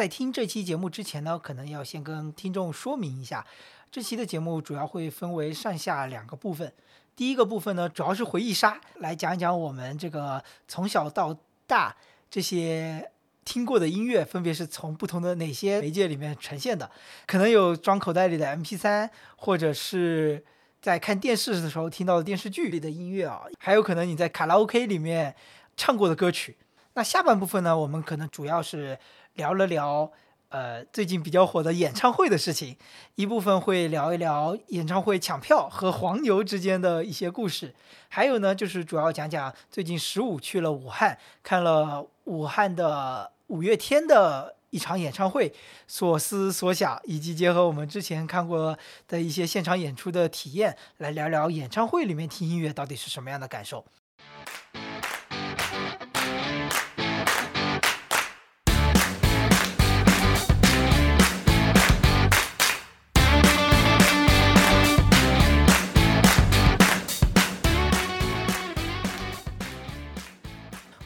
在听这期节目之前呢，可能要先跟听众说明一下，这期的节目主要会分为上下两个部分。第一个部分呢，主要是回忆杀，来讲一讲我们这个从小到大这些听过的音乐，分别是从不同的哪些媒介里面呈现的。可能有装口袋里的 MP3，或者是在看电视的时候听到的电视剧里的音乐啊，还有可能你在卡拉 OK 里面唱过的歌曲。那下半部分呢，我们可能主要是聊了聊，呃，最近比较火的演唱会的事情，一部分会聊一聊演唱会抢票和黄牛之间的一些故事，还有呢，就是主要讲讲最近十五去了武汉，看了武汉的五月天的一场演唱会，所思所想，以及结合我们之前看过的一些现场演出的体验，来聊聊演唱会里面听音乐到底是什么样的感受。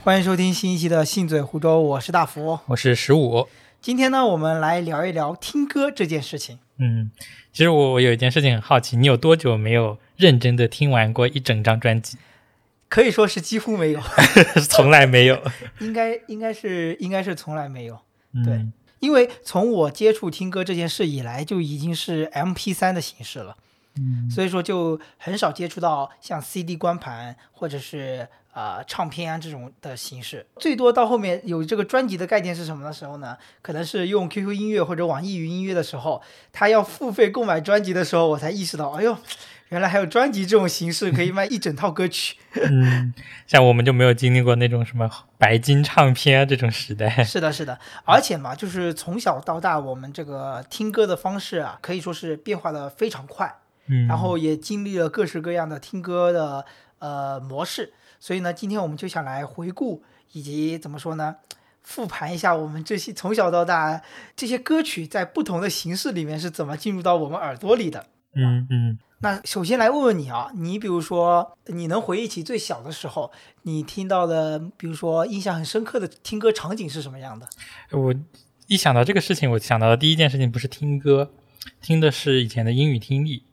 欢迎收听新一期的《信嘴湖州》，我是大福，我是十五。今天呢，我们来聊一聊听歌这件事情。嗯，其实我我有一件事情很好奇，你有多久没有认真的听完过一整张专辑？可以说是几乎没有，从来没有。应该应该是应该是从来没有。嗯对，因为从我接触听歌这件事以来，就已经是 M P 三的形式了，嗯所以说就很少接触到像 C D 光盘或者是呃唱片啊这种的形式。最多到后面有这个专辑的概念是什么的时候呢？可能是用 Q Q 音乐或者网易云音乐的时候，他要付费购买专辑的时候，我才意识到，哎呦，原来还有专辑这种形式可以卖一整套歌曲。嗯，像我们就没有经历过那种什么白金唱片啊这种时代。是的，是的，而且嘛，就是从小到大，我们这个听歌的方式啊，可以说是变化的非常快，嗯，然后也经历了各式各样的听歌的呃模式。所以呢，今天我们就想来回顾以及怎么说呢，复盘一下我们这些从小到大这些歌曲在不同的形式里面是怎么进入到我们耳朵里的。嗯嗯，那首先来问问你啊，你比如说，你能回忆起最小的时候，你听到的，比如说印象很深刻的听歌场景是什么样的？我一想到这个事情，我想到的第一件事情不是听歌，听的是以前的英语听力，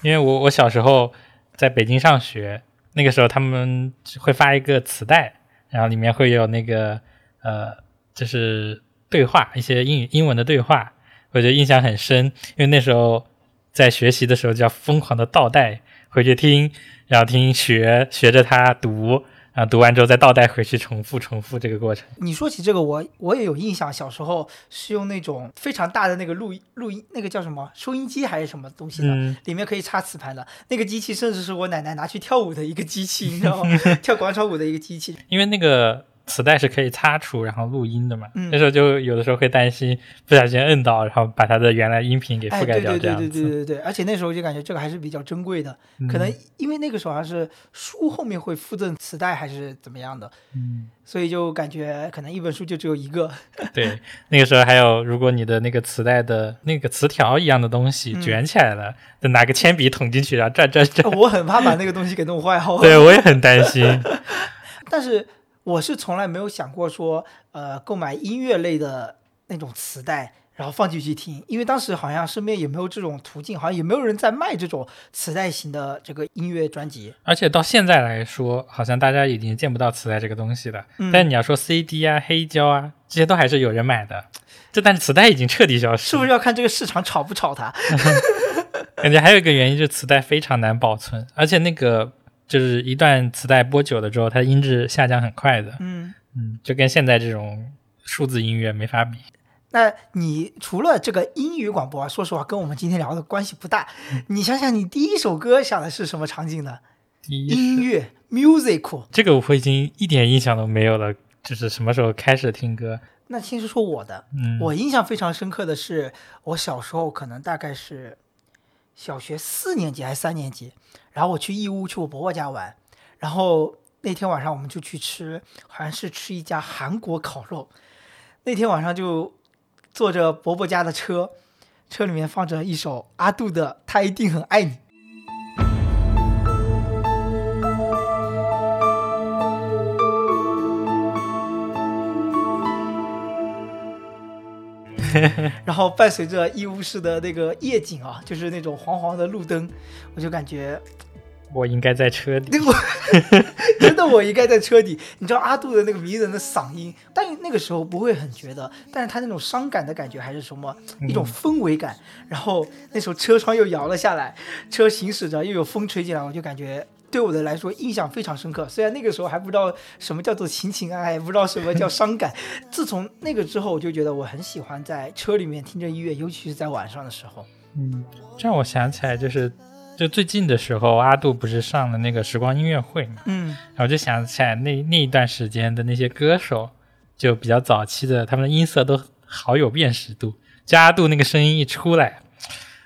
因为我我小时候在北京上学，那个时候他们会发一个磁带，然后里面会有那个呃，就是对话，一些英语英文的对话，我觉得印象很深，因为那时候在学习的时候就要疯狂的倒带回去听，然后听学学着它读，然后读完之后再倒带回去重复重复这个过程。你说起这个，我我也有印象，小时候是用那种非常大的那个录音录音，那个叫什么收音机还是什么东西的，嗯里面可以插磁盘的那个机器，甚至是我奶奶拿去跳舞的一个机器，你知道吗？跳广场舞的一个机器。因为那个磁带是可以擦除然后录音的嘛，嗯那时候就有的时候会担心不小心摁到，然后把它的原来音频给哎，覆盖掉对对对对这样子。对对对，而且那时候就感觉这个还是比较珍贵的，可能因为那个时候好像是书后面会附赠磁带还是怎么样的，嗯，所以就感觉可能一本书就只有一个。对，那个时候还有，如果你的那个磁带的那个磁条一样的东西嗯卷起来了，就拿个铅笔捅进去，然后转转转。我很怕把那个东西给弄坏，好？对，我也很担心。但是我是从来没有想过说，呃，购买音乐类的那种磁带，然后放进去听，因为当时好像身边也没有这种途径，好像也没有人在卖这种磁带型的这个音乐专辑。而且到现在来说，好像大家已经见不到磁带这个东西了。嗯但你要说 CD 啊、黑胶啊，这些都还是有人买的。这但是磁带已经彻底消失，是不是要看这个市场炒不炒它？感觉还有一个原因就是磁带非常难保存，而且那个就是一段磁带播久了之后，它的音质下降很快的。嗯，嗯，就跟现在这种数字音乐没法比。那你除了这个英语广播啊，说实话跟我们今天聊的关系不大。你想想，你第一首歌想的是什么场景呢？音乐 musical。这个我已经一点印象都没有了，就是什么时候开始听歌？那先说说我的，嗯，我印象非常深刻的是，我小时候可能大概是小学四年级还是三年级，然后我去义乌去我伯伯家玩，然后那天晚上我们就去吃，好像是吃一家韩国烤肉。那天晚上就坐着伯伯家的车，车里面放着一首阿杜的《他一定很爱你》。然后伴随着义乌市的那个夜景啊，就是那种黄黄的路灯，我就感觉我应该在车底。我 真的我应该在车底。你知道阿杜的那个迷人的嗓音，但那个时候不会很觉得，但是他那种伤感的感觉还是什么一种氛围感。然后那时候车窗又摇了下来，车行驶着又有风吹进来，我就感觉对我的来说印象非常深刻。虽然那个时候还不知道什么叫做情情爱爱，不知道什么叫伤感。自从那个之后，我就觉得我很喜欢在车里面听着音乐，尤其是在晚上的时候。嗯，这让我想起来，就是就最近的时候，阿杜不是上了那个时光音乐会嘛，嗯然后就想起来那那一段时间的那些歌手，就比较早期的，他们的音色都好有辨识度。就阿杜那个声音一出来，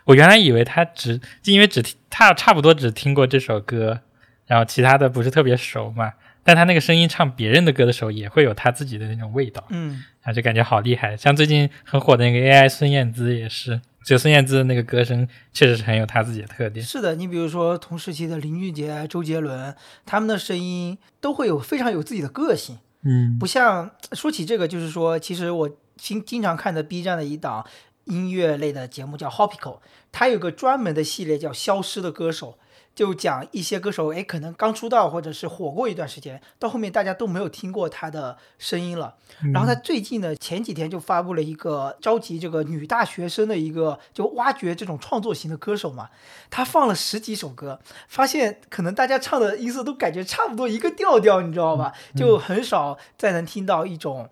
我原来以为他只就因为只听他差不多只听过这首歌，然后其他的不是特别熟嘛，但他那个声音唱别人的歌的时候，也会有他自己的那种味道。嗯然后就感觉好厉害。像最近很火的那个 AI 孙燕姿也是，就孙燕姿的那个歌声确实是很有她自己的特点。是的，你比如说同时期的林俊杰、周杰伦，他们的声音都会有非常有自己的个性。嗯不像说起这个，就是说，其实我经经常看的 B 站的一档音乐类的节目叫 Hopico，它有个专门的系列叫《消失的歌手》，就讲一些歌手，哎，可能刚出道或者是火过一段时间，到后面大家都没有听过他的声音了。然后他最近呢，前几天就发布了一个召集这个女大学生的一个，就挖掘这种创作型的歌手嘛。他放了十几首歌，发现可能大家唱的音色都感觉差不多一个调调，你知道吧？就很少再能听到一种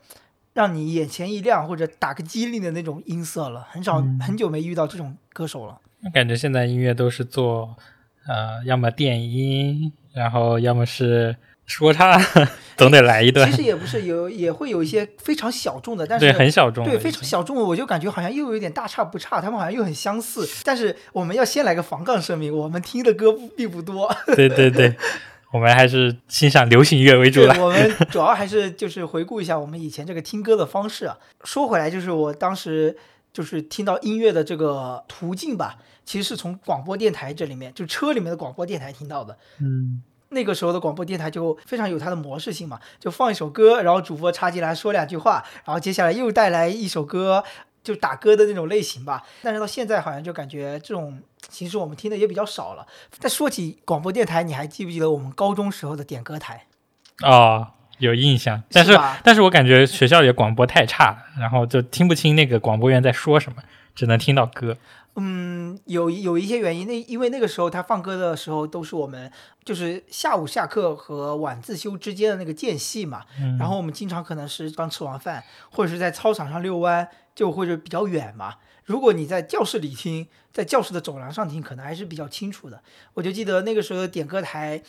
让你眼前一亮或者打个激灵的那种音色了。很少很久没遇到这种歌手了。我感觉现在音乐都是做，呃，要么电音，然后要么是说唱，总得来一段其。实也不是有，也会有一些非常小众的，但对，是很小众。对，非常小众的，我就感觉好像又有点大差不差，他们好像又很相似。但是我们要先来个防杠声明，我们听的歌并不多，对对对，我们还是欣赏流行乐为主，了。我们主要还是就是回顾一下我们以前这个听歌的方式啊。说回来，就是我当时就是听到音乐的这个途径吧，其实是从广播电台这里面，就车里面的广播电台听到的。嗯那个时候的广播电台就非常有它的模式性嘛，就放一首歌，然后主播插进来说两句话，然后接下来又带来一首歌，就打歌的那种类型吧。但是到现在好像就感觉这种形式我们听的也比较少了。但说起广播电台，你还记不记得我们高中时候的点歌台？哦，有印象，但是吧但是我感觉学校里的广播太差了，然后就听不清那个广播员在说什么，只能听到歌。嗯，有有一些原因，那因为那个时候他放歌的时候都是我们就是下午下课和晚自修之间的那个间隙嘛，嗯然后我们经常可能是刚吃完饭，或者是在操场上遛弯，就或者比较远嘛。如果你在教室里听，在教室的走廊上听，可能还是比较清楚的。我就记得那个时候的点歌台，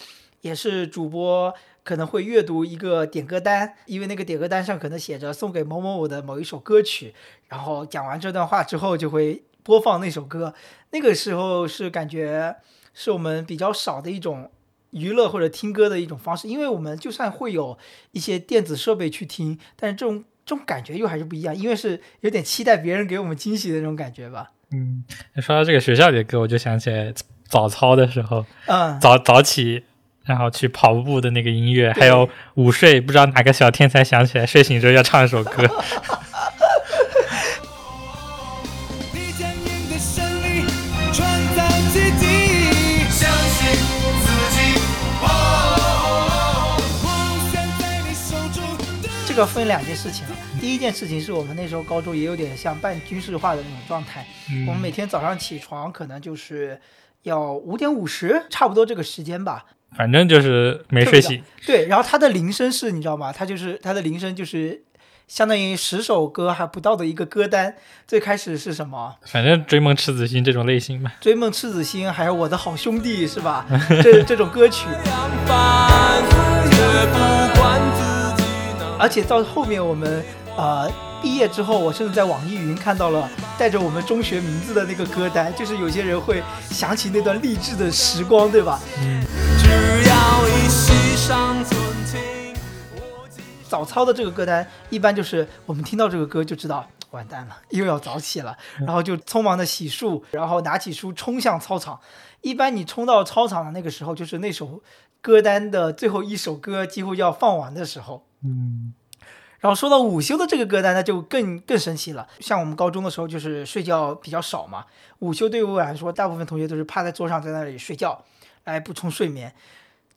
也是主播可能会阅读一个点歌单，因为那个点歌单上可能写着送给某某某的某一首歌曲，然后讲完这段话之后就会播放那首歌。那个时候是感觉是我们比较少的一种娱乐或者听歌的一种方式，因为我们就算会有一些电子设备去听，但是这种这种感觉又还是不一样，因为是有点期待别人给我们惊喜的那种感觉吧。嗯，说到这个学校里的歌，我就想起来早操的时候，嗯，早早起，然后去跑步的那个音乐，还有午睡，不知道哪个小天才想起来睡醒之后要唱一首歌。个分两件事情啊。第一件事情是我们那时候高中也有点像半军事化的那种状态，我们每天早上起床可能就是要五点五十，差不多这个时间吧。反正就是没睡醒。对，然后他的铃声是，你知道吗？他就是他的铃声就是相当于十首歌还不到的一个歌单。最开始是什么？反正追梦赤子心这种类型吧。追梦赤子心，还有我的好兄弟，是吧？这这种歌曲，两半，绝不管自己能。而且到后面我们呃毕业之后，我甚至在网易云看到了带着我们中学名字的那个歌单，就是有些人会想起那段励志的时光，对吧？只要一息尚存情，我今早操的这个歌单，一般就是我们听到这个歌就知道完蛋了，又要早起了，然后就匆忙的洗漱，然后拿起书冲向操场。一般你冲到操场的那个时候，就是那首歌单的最后一首歌几乎要放完的时候。嗯，然后说到午休的这个歌单，那就更更神奇了。像我们高中的时候，就是睡觉比较少嘛，午休对于我来说，大部分同学都是趴在桌上在那里睡觉，来补充睡眠。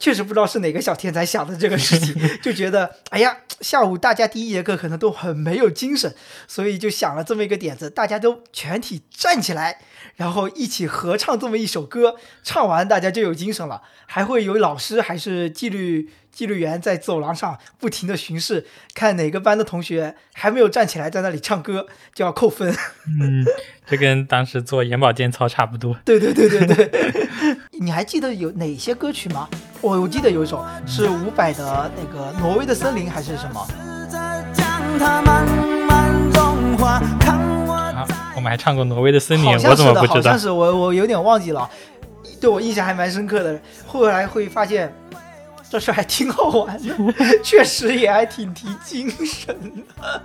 确实不知道是哪个小天才想的这个事情，就觉得哎呀，下午大家第一节课可能都很没有精神，所以就想了这么一个点子，大家都全体站起来，然后一起合唱这么一首歌，唱完大家就有精神了，还会有老师还是纪律纪律员在走廊上不停的巡视，看哪个班的同学还没有站起来在那里唱歌，就要扣分。嗯，这跟当时做眼保健操差不多。对对对对对，你还记得有哪些歌曲吗？我我记得有一首是伍佰的那个《挪威的森林》还是什么？啊，我们还唱过《挪威的森林》，我怎么不知道好像？是我我有点忘记了，对我印象还蛮深刻的。后来会发现这事儿还挺好玩的，确实也还挺提精神的。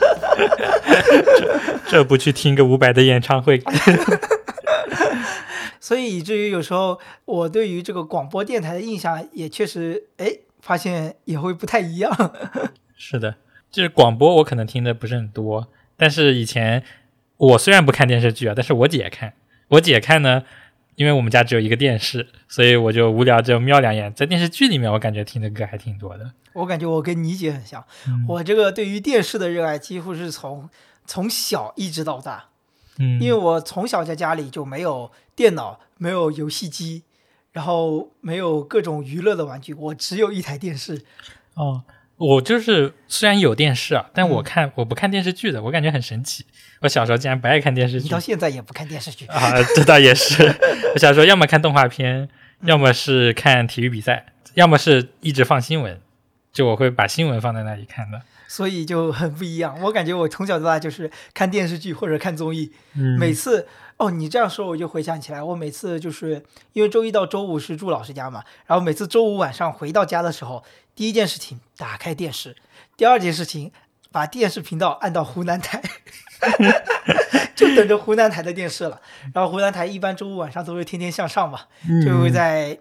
这不去听个伍佰的演唱会？所以以至于有时候我对于这个广播电台的印象也确实，哎，发现也会不太一样。是的，就是广播我可能听的不是很多，但是以前我虽然不看电视剧啊，但是我姐看，我姐看呢，因为我们家只有一个电视，所以我就无聊就瞄两眼，在电视剧里面我感觉听的歌还挺多的。我感觉我跟你姐很像，嗯我这个对于电视的热爱几乎是从从小一直到大。嗯，因为我从小在家里就没有电脑，没有游戏机，然后没有各种娱乐的玩具，我只有一台电视。哦，我就是虽然有电视啊，但我嗯看、我不看电视剧的，我感觉很神奇。我小时候竟然不爱看电视剧你到现在也不看电视剧，啊，这倒也是。我小时候要么看动画片，要么是看体育比赛，要么是一直放新闻，就我会把新闻放在那里看的。所以就很不一样。我感觉我从小到大就是看电视剧或者看综艺，嗯，每次哦，你这样说我就回想起来，我每次就是因为周一到周五是住老师家嘛，然后每次周五晚上回到家的时候，第一件事情打开电视，第二件事情把电视频道按到湖南台，就等着湖南台的电视了。然后湖南台一般周五晚上都是天天向上嘛，就会在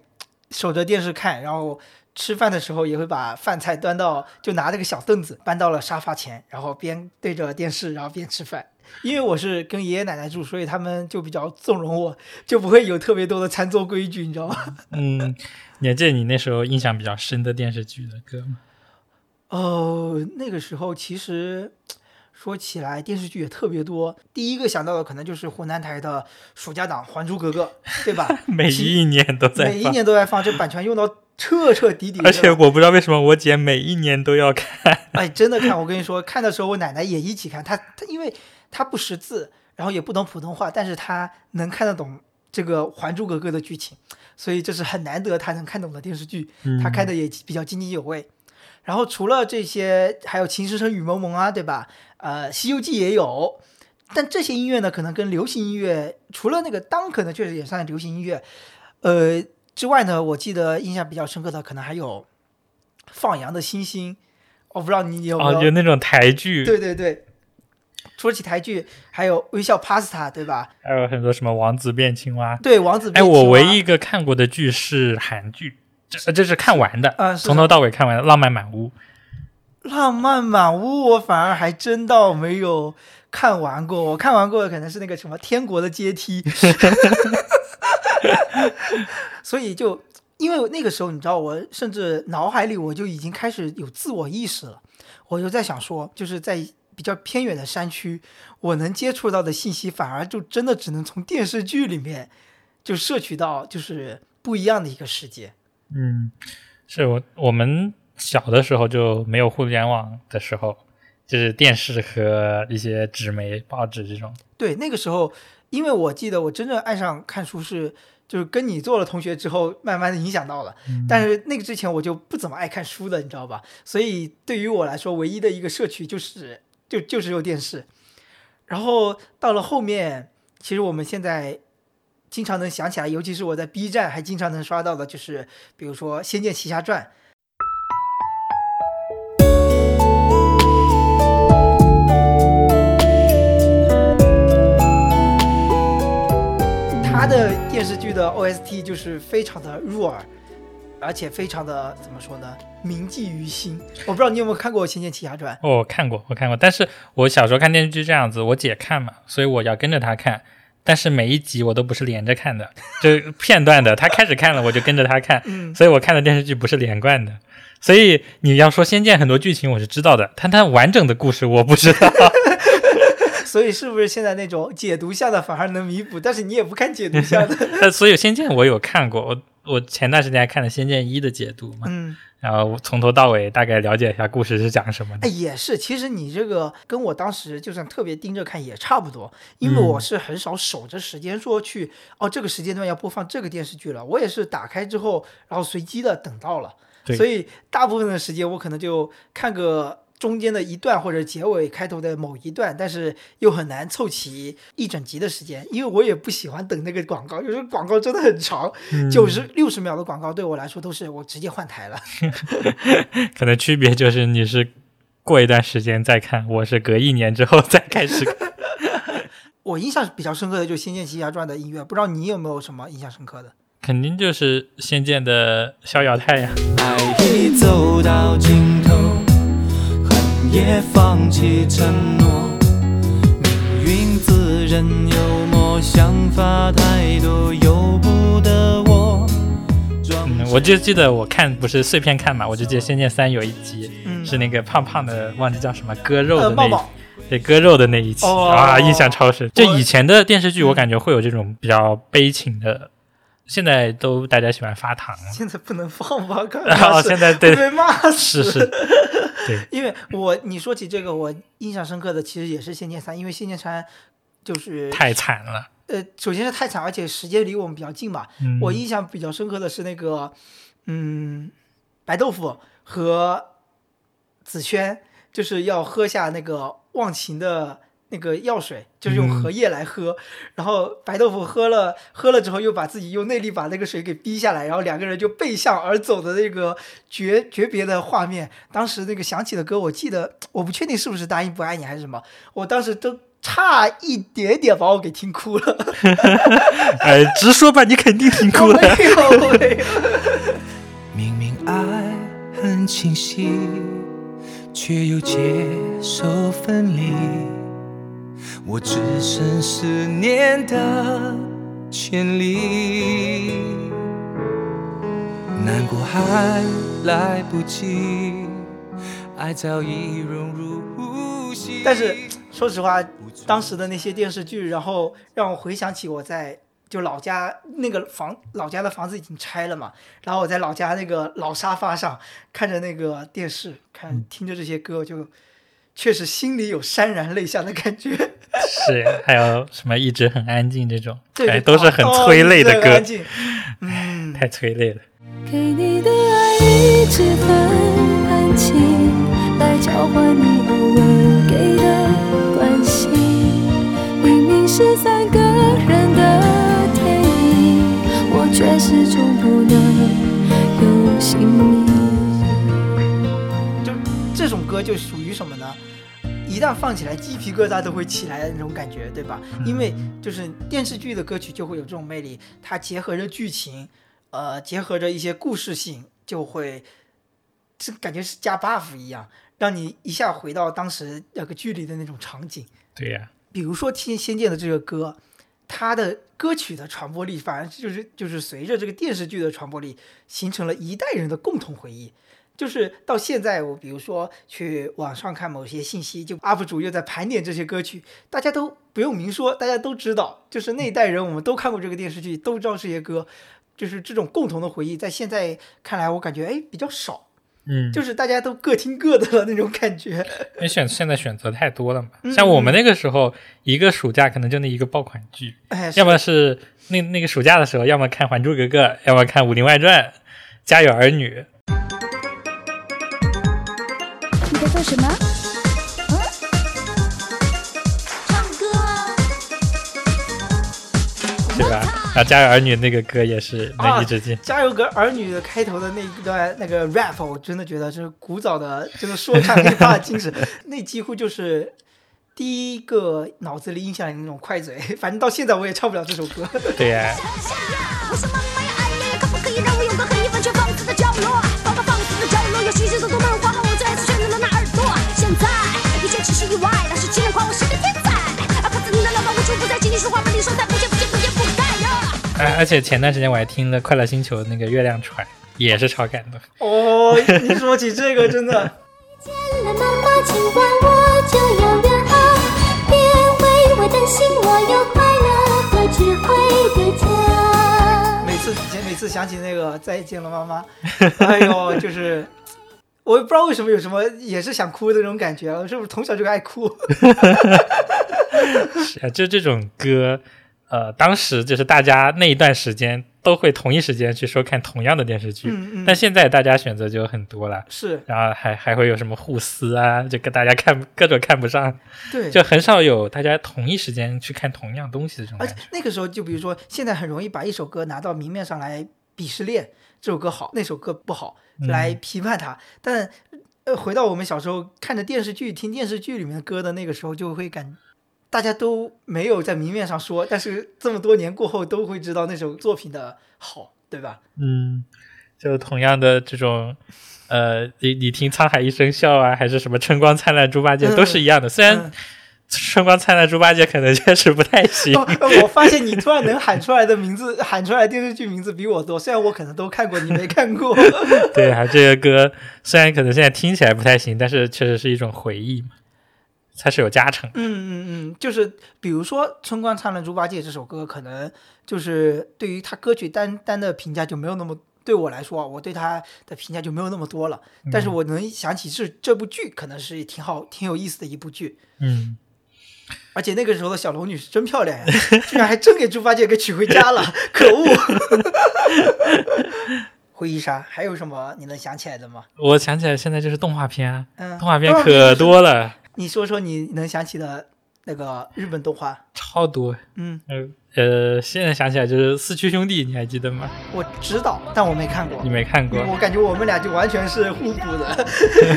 守着电视看，然后吃饭的时候也会把饭菜端到，就拿这个小凳子搬到了沙发前，然后边对着电视，然后边吃饭。因为我是跟爷爷奶奶住，所以他们就比较纵容我，就不会有特别多的餐桌规矩，你知道吗？嗯，你还记得你那时候印象比较深的电视剧的歌吗？哦，那个时候其实说起来电视剧也特别多，第一个想到的可能就是湖南台的暑假档《还珠格格》，对吧？每一年都在每一，年都在放，这版权用到彻彻底底。而且我不知道为什么我姐每一年都要看。哎，真的看，我跟你说，看的时候我奶奶也一起看，她她因为她不识字，然后也不懂普通话，但是她能看得懂这个《还珠格格》的剧情，所以这是很难得她能看懂的电视剧，她看的也比较津津有味。然后除了这些，还有《情深深雨蒙蒙》啊，对吧？呃，《西游记》也有，但这些音乐呢，可能跟流行音乐，除了那个当可能确实也算流行音乐，呃之外呢，我记得印象比较深刻的可能还有《放羊的星星》，我不知道你有没有哦，有那种台剧，对对对，说起台剧，还有《微笑 Pasta》，对吧？还有很多什么王子变青蛙。对，王子哎，变青蛙。我唯一一个看过的剧是韩剧，这这是看完的，啊从头到尾看完的《浪漫满屋》。浪漫满屋，我反而还真倒没有看完过。我看完过的可能是那个什么《天国的阶梯》，所以就因为那个时候，你知道，我甚至脑海里我就已经开始有自我意识了。我就在想说，就是在比较偏远的山区，我能接触到的信息，反而就真的只能从电视剧里面就摄取到，就是不一样的一个世界。嗯，是我我们小的时候就没有互联网的时候，就是电视和一些纸媒、报纸这种。对，那个时候，因为我记得我真正爱上看书是，就是跟你做了同学之后，慢慢的影响到了。但是那个之前我就不怎么爱看书的，你知道吧？所以对于我来说，唯一的一个社区就是就就是有电视。然后到了后面，其实我们现在经常能想起来，尤其是我在 B 站还经常能刷到的，就是比如说《仙剑奇侠传》。它的电视剧的 OST 就是非常的入耳，而且非常的怎么说呢，铭记于心。我不知道你有没有看过《仙剑奇侠传》？哦，我看过，我看过，但是我小时候看电视剧这样子，我姐看嘛，所以我要跟着她看。但是每一集我都不是连着看的，就片段的。她开始看了，我就跟着她看，嗯，所以我看的电视剧不是连贯的。所以你要说《仙剑》很多剧情我是知道的，但它完整的故事我不知道。所以是不是现在那种解读下的反而能弥补？但是你也不看解读下的，那 所以《仙剑》我有看过，我我前段时间还看了《仙剑一》的解读嘛，嗯。然后从头到尾大概了解一下故事是讲什么的哎，。也是，其实你这个跟我当时就算特别盯着看也差不多，因为嗯我是很少守着时间说去、哦这个时间段要播放这个电视剧了，我也是打开之后，然后随机的等到了，对所以大部分的时间我可能就看个中间的一段或者结尾开头的某一段，但是又很难凑齐一整集的时间，因为我也不喜欢等那个广告，有时候广告真的很长，嗯九十六十秒的广告对我来说都是我直接换台了。可能区别就是你是过一段时间再看，我是隔一年之后再开始看。我印象比较深刻的就是《仙剑奇侠传》的音乐，不知道你有没有什么印象深刻的？肯定就是《仙剑》的《逍遥太阳》。爱已走到尽头，恨也放弃承诺。命运自认幽默，想法太多，由不得我。嗯，我就记得我看不是碎片看嘛，我就记得《仙剑三》有一集、嗯是那个胖胖的，忘记叫什么割肉的呃，那对割肉的那一期、哦啊，印象超深。就以前的电视剧，我嗯感觉会有这种比较悲情的，现在都大家喜欢发糖了。现在不能放吧？然后，现在对会被骂死。是是，因为我你说起这个，我印象深刻的其实也是《仙剑三》，因为《仙剑三》就是太惨了。呃，首先是太惨，而且时间离我们比较近嘛。嗯，我印象比较深刻的是那个，嗯，白豆腐和紫萱就是要喝下那个忘情的那个药水，就是用嗯荷叶来喝。然后白豆腐喝了喝了之后，又把自己用内力把那个水给逼下来，然后两个人就背向而走的那个诀诀别的画面。当时那个响起的歌，我记得我不确定是不是《答应不爱你》还是什么，我当时都。差一点点把我给听哭了，哎，直说吧，你肯定听哭了。明明爱很清晰，却又接受分离。我只剩思念的权利，难过还来不及，爱早已融入呼吸。但是说实话，当时的那些电视剧，然后让我回想起我在就老家那个房，老家的房子已经拆了嘛，然后我在老家那个老沙发上看着那个电视，看听着这些歌，就确实心里有潸然泪下的感觉。是，还有什么一直很安静这种，对，哎，对都是很哦催泪的歌安，静嗯，太催泪了。给你的爱一直很安静，来交换你偶尔给的关心。明明是三个人的电影，我却始终不能有姓名。就这种歌就属于什么呢？一旦放起来，鸡皮疙瘩都会起来的那种感觉，对吧？因为就是电视剧的歌曲就会有这种魅力，它结合着剧情，呃，结合着一些故事性，就会这感觉是加 buff 一样，让你一下回到当时那个剧里的那种场景。对呀、比如说《听仙剑》的这个歌，它的歌曲的传播力，反而就是就是随着这个电视剧的传播力，形成了一代人的共同回忆。就是到现在，我比如说去网上看某些信息，就 UP 主又在盘点这些歌曲，大家都不用明说，大家都知道，就是那一代人我们都看过这个电视剧，都知道这些歌，就是这种共同的回忆，在现在看来，我感觉哎比较少，嗯，就是大家都各听各的了那种感觉。因为选现在选择太多了嘛。嗯像我们那个时候，一个暑假可能就那一个爆款剧，哎，要么是那那个暑假的时候，要么看《还珠格格》，要么看《武林外传》《家有儿女》。什么？嗯？唱歌啊！对吧？然后《家有儿女》那个歌也是能一直进。加油个儿女的开头的那一段那个 rap，我真的觉得就是古早的就是说唱 hiphop 的精神，那几乎就是第一个脑子里印象里的那种快嘴。反正到现在我也唱不了这首歌。对呀、我 束不再轻易说话，把你说在不见不见不见不该呀。哎，而且前段时间我还听了《快乐星球》那个月亮船，也是超感动。哦，你说起这个真的，见了妈妈，今晚我就要远航，别为我担心，我有快乐和智慧的家。每次每次想起那个再见了妈妈，哎呦，就是。我也不知道为什么有什么也是想哭的那种感觉，我是不是从小就爱哭？是啊，就这种歌，呃，当时就是大家那一段时间都会同一时间去收看同样的电视剧，嗯嗯但现在大家选择就很多了。是然后还还会有什么互撕啊，就跟大家看各种看不上，对，就很少有大家同一时间去看同样东西的这种而且。那个时候，就比如说，现在很容易把一首歌拿到明面上来鄙视链，这首歌好，那首歌不好，嗯来批判它。但呃，回到我们小时候看着电视剧、听电视剧里面的歌的那个时候，就会感，大家都没有在明面上说，但是这么多年过后，都会知道那首作品的好，对吧？嗯，就同样的这种，呃，你你听《沧海一声笑》啊，还是什么《春光灿烂猪八戒》，嗯都是一样的。虽然嗯《春光灿烂猪八戒》可能确实不太行，哦我发现你突然能喊出来的名字，喊出来电视剧名字比我多，虽然我可能都看过，你没看过。对啊，这个歌虽然可能现在听起来不太行，但是确实是一种回忆嘛，它是有加成。嗯嗯嗯，就是比如说《春光灿烂猪八戒》这首歌，可能就是对于他歌曲单单的评价就没有那么，对我来说啊，我对他的评价就没有那么多了。但是我能想起是这部剧可能是挺好、挺有意思的一部剧，嗯，而且那个时候的小龙女是真漂亮呀，居然还真给猪八戒给娶回家了，可恶！回忆杀还有什么你能想起来的吗？我想起来现在就是动画片啊，嗯，动画片可多了，你说说你能想起的那个日本动画？超多。嗯，呃呃，现在想起来就是四驱兄弟，你还记得吗？我知道，但我没看过你。没看过？我感觉我们俩就完全是互补的，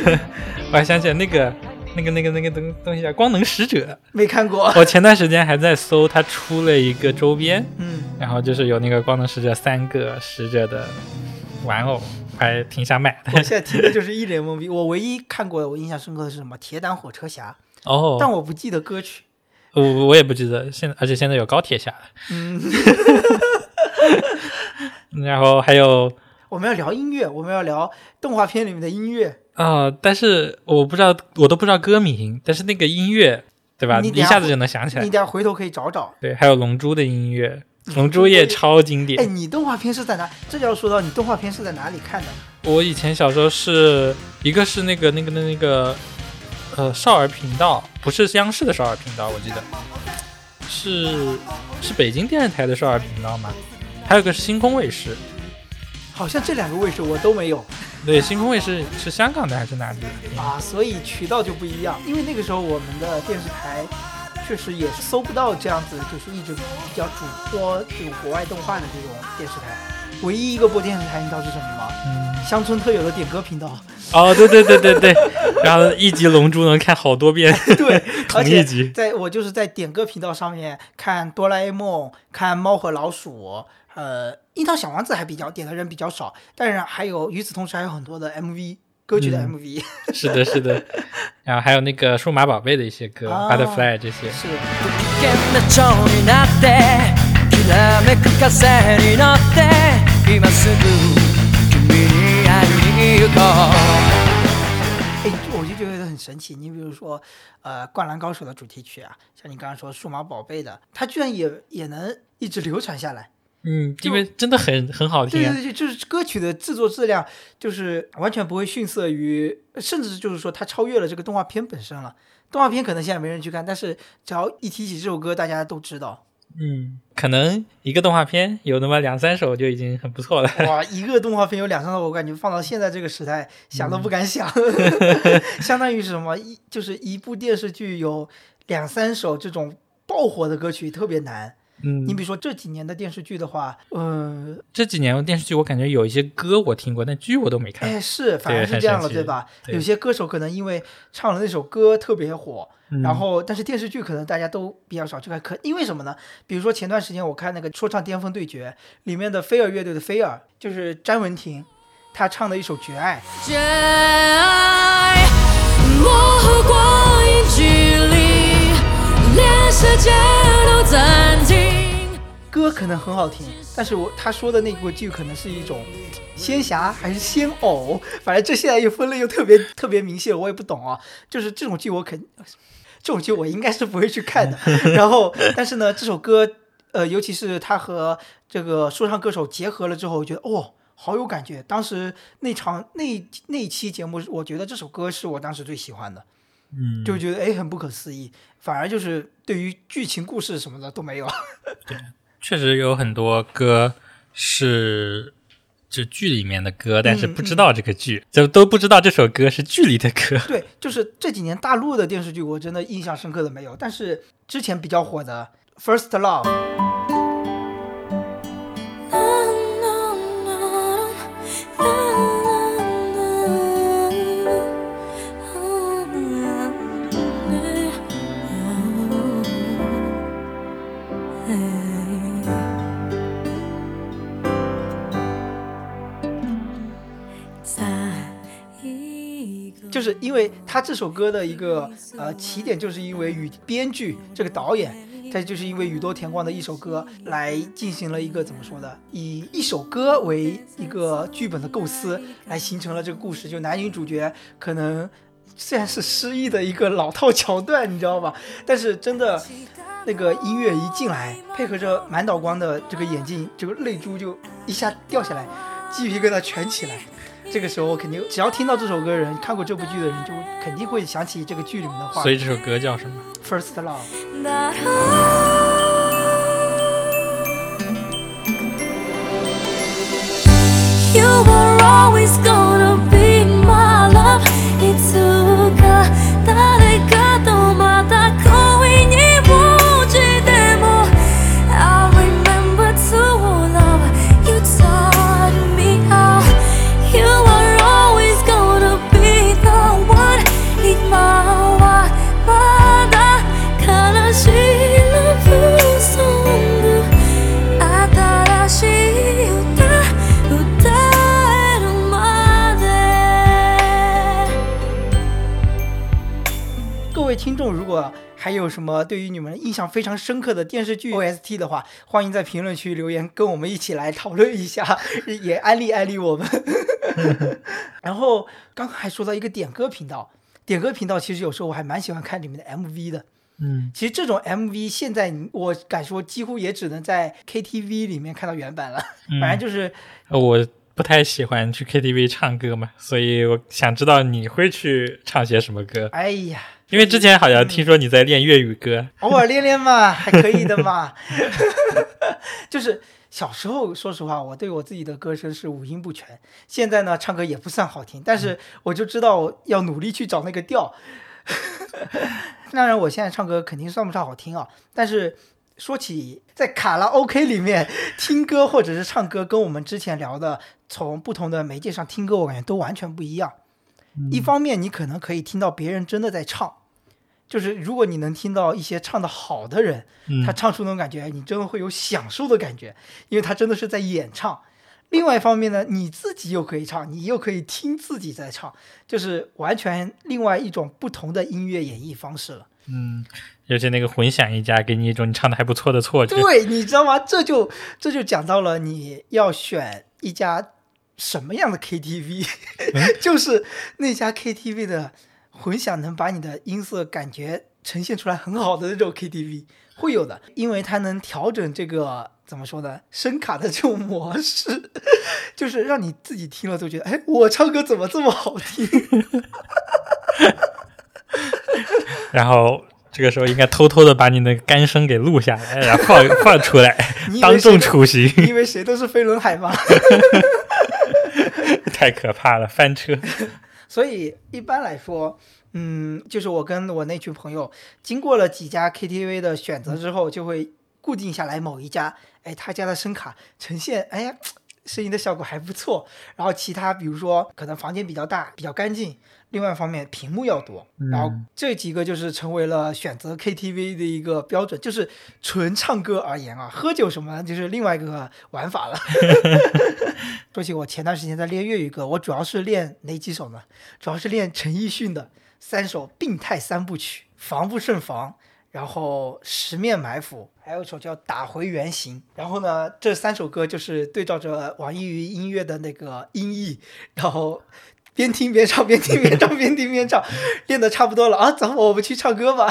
我还想起来那个那个那个那个东东西叫光能使者，没看过。我前段时间还在搜，它出了一个周边，嗯，然后就是有那个光能使者三个使者的玩偶，还挺想买的。我现在听的就是一脸懵逼。我唯一看过的，我印象深刻的是什么？《铁胆火车侠》，哦，但我不记得歌曲。我我也不记得，现在而且现在有高铁侠了，嗯，然后还有我们要聊音乐，我们要聊动画片里面的音乐。啊、但是我不知道，我都不知道歌名，但是那个音乐，对吧？你一下子就能想起来你。等下回头可以找找。对，还有龙珠的音乐，龙珠也超经典哎，典。你动画片是在哪？这就要说到你动画片是在哪里看的？我以前小时候是一个是那个那个那个呃少儿频道，不是央视的少儿频道，我记得是是北京电视台的少儿频道吗？还有个是星空卫视，好像这两个卫视我都没有对，星空卫视是香港的还是哪里的？啊，所以渠道就不一样。因为那个时候我们的电视台确实也是搜不到这样子，就是一直比较主播这种国外动画的这种电视台。唯一一个播电视台，你知道是什么吗？嗯，乡村特有的点歌频道。哦，对对对对对，然后一集龙珠能看好多遍，对，同而且一集。在我就是在点歌频道上面看哆啦 A 梦，看猫和老鼠，呃，樱桃小丸子还比较点的人比较少，但是还有与此同时还有很多的 MV 歌曲的嗯。MV，、是的，是的，然后还有那个数码宝贝的一些歌、啊。B u t t e r f l y 这些。是 危険な蝶になってきらめく風に乗って今すぐ君に会いに行こう哎，我就觉得很神奇。你比如说，呃，《灌篮高手》的主题曲啊，像你刚刚说《数码宝贝》的，它居然也也能一直流传下来。嗯，因为真的很很好听啊。对对对，就是歌曲的制作质量，就是完全不会逊色于，甚至就是说它超越了这个动画片本身了。动画片可能现在没人去看，但是只要一提起这首歌，大家都知道。 嗯，可能一个动画片有那么两三首就已经很不错了。哇，一个动画片有两三首，我感觉放到现在这个时代，想都不敢想。相当于是什么？一就是一部电视剧有两三首这种爆火的歌曲，特别难。嗯你，比如说这几年的电视剧的话，嗯、这几年的电视剧我感觉有一些歌我听过，但剧我都没看。哎，是，反而是这样了，对吧？对有些歌手可能因为唱了那首歌特别火，嗯然后但是电视剧可能大家都比较少去看，可因为什么呢？比如说前段时间我看那个《说唱巅峰对决》里面的飞儿乐队的飞儿，就是詹雯婷，她唱的一首《绝爱》，绝爱，模糊光影距离，联世界都暂停。歌可能很好听，但是我他说的那部剧可能是一种仙侠还是仙偶，反正这现在又分类又特别特别明细了，我也不懂啊。就是这种剧我肯，这种剧我应该是不会去看的。然后，但是呢，这首歌，呃，尤其是他和这个说唱歌手结合了之后，我觉得哦。好有感觉！当时那场那那期节目，我觉得这首歌是我当时最喜欢的，嗯，就觉得哎很不可思议。反而就是对于剧情故事什么的都没有。对确实有很多歌是就剧里面的歌，但是不知道这个剧，就都不知道这首歌是剧里的歌。对，就是这几年大陆的电视剧，我真的印象深刻的没有。但是之前比较火的《First Love》，是因为他这首歌的一个呃起点，就是因为与编剧这个导演，他就是因为宇多田光的一首歌来进行了一个怎么说的？以一首歌为一个剧本的构思，来形成了这个故事。就男女主角可能虽然是失忆的一个老套桥段，你知道吧？但是真的那个音乐一进来，配合着满岛光的这个眼镜，这个泪珠就一下掉下来，鸡皮疙瘩全起来。这个时候肯定，只要听到这首歌的人，看过这部剧的人，就肯定会想起这个剧里面的话。所以这首歌叫什么？First Love。还有什么对于你们印象非常深刻的电视剧 OST 的话，欢迎在评论区留言，跟我们一起来讨论一下，也安利安利我们。然后刚刚还说到一个点歌频道，点歌频道其实有时候我还蛮喜欢看里面的 MV 的。嗯，其实这种 MV 现在我敢说几乎也只能在 KTV 里面看到原版了，反正就是呃我不太喜欢去 KTV 唱歌嘛，所以我想知道你会去唱些什么歌。哎呀，因为之前好像听说你在练粤语歌，偶尔练练嘛，还可以的嘛。就是小时候，说实话，我对我自己的歌声是五音不全。现在呢，唱歌也不算好听，但是我就知道要努力去找那个调。当然，我现在唱歌肯定算不上好听啊，但是说起在卡拉 OK 里面听歌或者是唱歌，跟我们之前聊的从不同的媒介上听歌，我感觉都完全不一样。一方面，你可能可以听到别人真的在唱，就是如果你能听到一些唱的好的人，嗯他唱出那种感觉，你真的会有享受的感觉，因为他真的是在演唱。另外一方面呢，你自己又可以唱，你又可以听自己在唱，就是完全另外一种不同的音乐演绎方式了。嗯，尤其那个混响一加，给你一种你唱的还不错的错觉。对，你知道吗？这就这就讲到了你要选一家什么样的 KTV，、就是那家 KTV 的混响能把你的音色感觉呈现出来很好的那种 KTV 会有的，因为它能调整这个怎么说呢，声卡的这种模式，就是让你自己听了都觉得，哎，我唱歌怎么这么好听？然后这个时候应该偷偷的把你那个干声给录下来，然后放放出来当众处刑，你以为谁都是飞轮海吗？太可怕了，翻车。所以一般来说，嗯，就是我跟我那群朋友经过了几家 KTV 的选择之后，就会固定下来某一家，哎，他家的声卡呈现，哎呀，声音的效果还不错。然后其他比如说可能房间比较大，比较干净，另外一方面屏幕要多，然后这几个就是成为了选择 KTV 的一个标准。就是纯唱歌而言啊，喝酒什么就是另外一个玩法了。说起我前段时间在练粤语歌，我主要是练哪几首呢？主要是练陈奕迅的三首病态三部曲：防不胜防，然后十面埋伏，还有一首叫打回原形。然后呢，这三首歌就是对照着网易云音乐的那个音译，然后边听边唱，边听边唱，边听边唱，练的差不多了啊，走，我们去唱歌吧。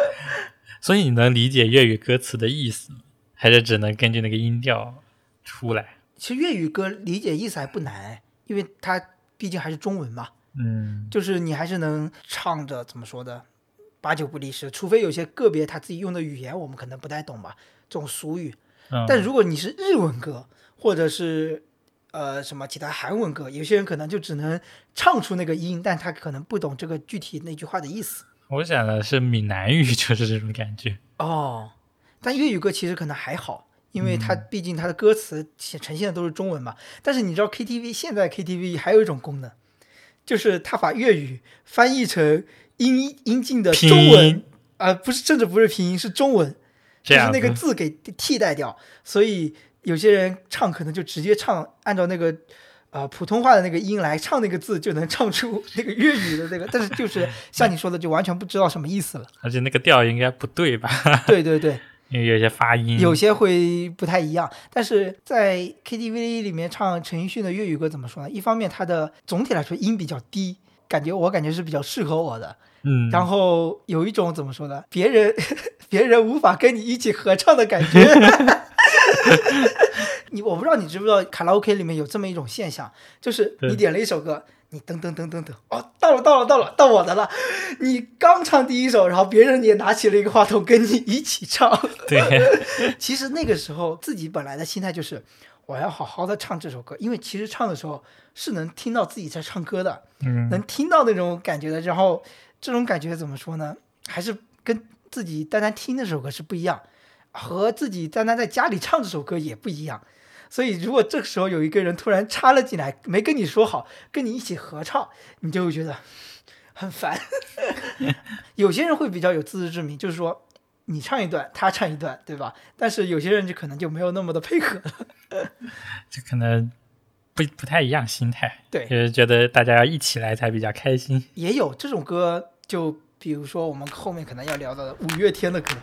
所以你能理解粤语歌词的意思吗？还是只能根据那个音调出来？其实粤语歌理解意思还不难，因为它毕竟还是中文嘛，嗯，就是你还是能唱着怎么说的，八九不离十，除非有些个别他自己用的语言我们可能不太懂吧，这种俗语。嗯但如果你是日文歌，或者是呃什么其他韩文歌，有些人可能就只能唱出那个音，但他可能不懂这个具体那句话的意思。我想的是闽南语，就是这种感觉。哦，但粤语歌其实可能还好，因为它毕竟它的歌词显呈现的都是中文嘛。但是你知道 KTV 现在 KTV 还有一种功能，就是它把粤语翻译成音音进的中文音，啊、不是甚至不是拼音，是中文，就是那个字给替代掉，所以有些人唱可能就直接唱按照那个。呃，普通话的那个音来唱那个字，就能唱出 那个粤语的那个，但是就是 像你说的，就完全不知道什么意思了。而且那个调应该不对吧？对 对对，因为有些发音有些会不太一样，但是在 KTV 里面唱陈奕迅的粤语歌怎么说呢？一方面它的总体来说音比较低，感觉我感觉是比较适合我的。嗯，然后有一种怎么说呢？别人别人无法跟你一起合唱的感觉。你我不知道你知不知道卡拉 OK 里面有这么一种现象，就是你点了一首歌，你噔噔噔噔噔，哦，到了到了到了到我的了，你刚唱第一首，然后别人也拿起了一个话筒跟你一起唱。对，其实那个时候自己本来的心态就是，我要好好的唱这首歌，因为其实唱的时候是能听到自己在唱歌的，嗯能听到那种感觉的。然后这种感觉怎么说呢？还是跟自己单单听那首歌是不一样，和自己单单在家里唱这首歌也不一样。所以，如果这个时候有一个人突然插了进来，没跟你说好，跟你一起合唱，你就会觉得很烦。有些人会比较有自知之明，就是说你唱一段，他唱一段，对吧？但是有些人就可能就没有那么的配合了。就可能不不太一样心态，对就是觉得大家要一起来才比较开心。也有这种歌，就比如说我们后面可能要聊到的五月天的歌。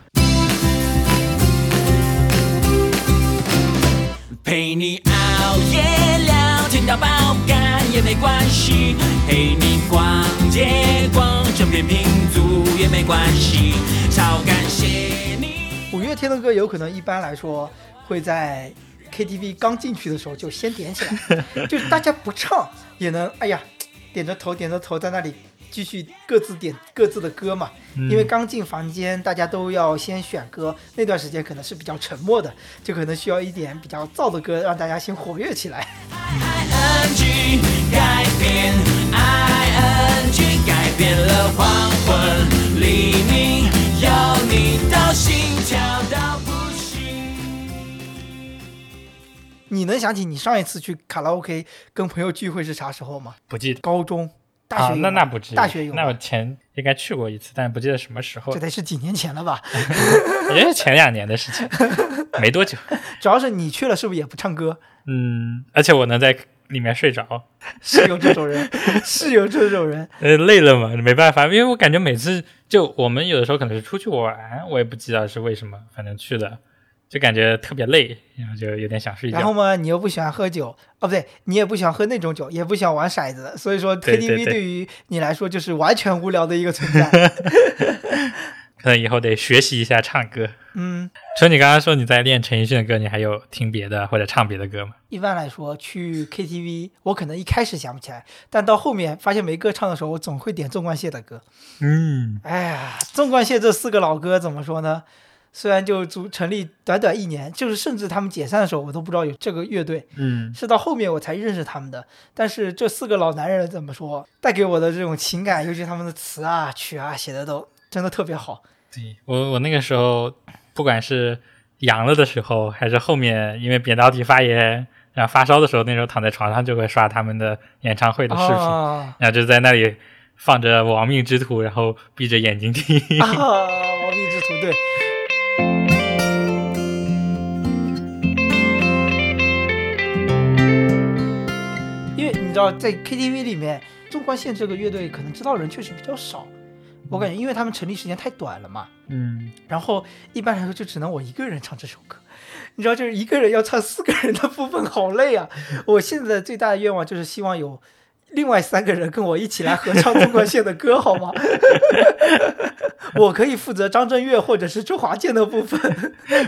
陪你熬夜聊天到爆肝也没关系，陪你逛街逛整片平足也没关系，超感谢你。五月天的歌有可能一般来说会在 KTV 刚进去的时候就先点起来，就是大家不唱也能，哎呀，点着头点着头在那里继续各自点各自的歌嘛。因为刚进房间，大家都要先选歌，那段时间可能是比较沉默的，就可能需要一点比较燥的歌，让大家先活跃起来。ing 改变，ing 改变了黄昏黎明，有你到心跳到不行。你能想起你上一次去卡拉 OK 跟朋友聚会是啥时候吗？不记得高中、大啊那那不至于，大学有那我前应该去过一次，但不记得什么时候这，得是几年前了吧？也是前两年的事情，没多久。主要是你去了，是不是也不唱歌？嗯，而且我能在里面睡着，是有这种人，是有这种人。呃，累了嘛，没办法，因为我感觉每次就我们有的时候可能是出去玩，我也不知道是为什么，反正去的就感觉特别累，然后就有点想睡觉。然后嘛，你又不喜欢喝酒，哦，不对，你也不喜欢喝那种酒，也不喜欢玩骰子，所以说 KTV 对对于你来说就是完全无聊的一个存在。可能以后得学习一下唱歌。嗯，除了你刚刚说你在练陈奕迅的歌，你还有听别的或者唱别的歌吗？一般来说去 KTV，我可能一开始想不起来，但到后面发现没歌唱的时候，我总会点纵贯线的歌。嗯，哎呀，纵贯线这四个老歌怎么说呢？虽然就组成立短短一年，就是甚至他们解散的时候，我都不知道有这个乐队。嗯，是到后面我才认识他们的。但是这四个老男人怎么说，带给我的这种情感，尤其他们的词啊、曲啊写的都真的特别好。对我我那个时候不管是阳了的时候，还是后面因为扁桃体发炎然后发烧的时候，那时候躺在床上就会刷他们的演唱会的视频，啊然后就在那里放着《亡命之徒》，然后闭着眼睛听。啊！亡命之徒，对。因为你知道，在 KTV 里面，纵贯线这个乐队可能知道的人确实比较少。我感觉因为他们成立时间太短了嘛，嗯，然后一般来说就只能我一个人唱这首歌。你知道，就是一个人要唱四个人的部分，好累啊！我现在最大的愿望就是希望有另外三个人跟我一起来合唱纵贯线的歌，好吗？我可以负责张震岳或者是周华健的部分，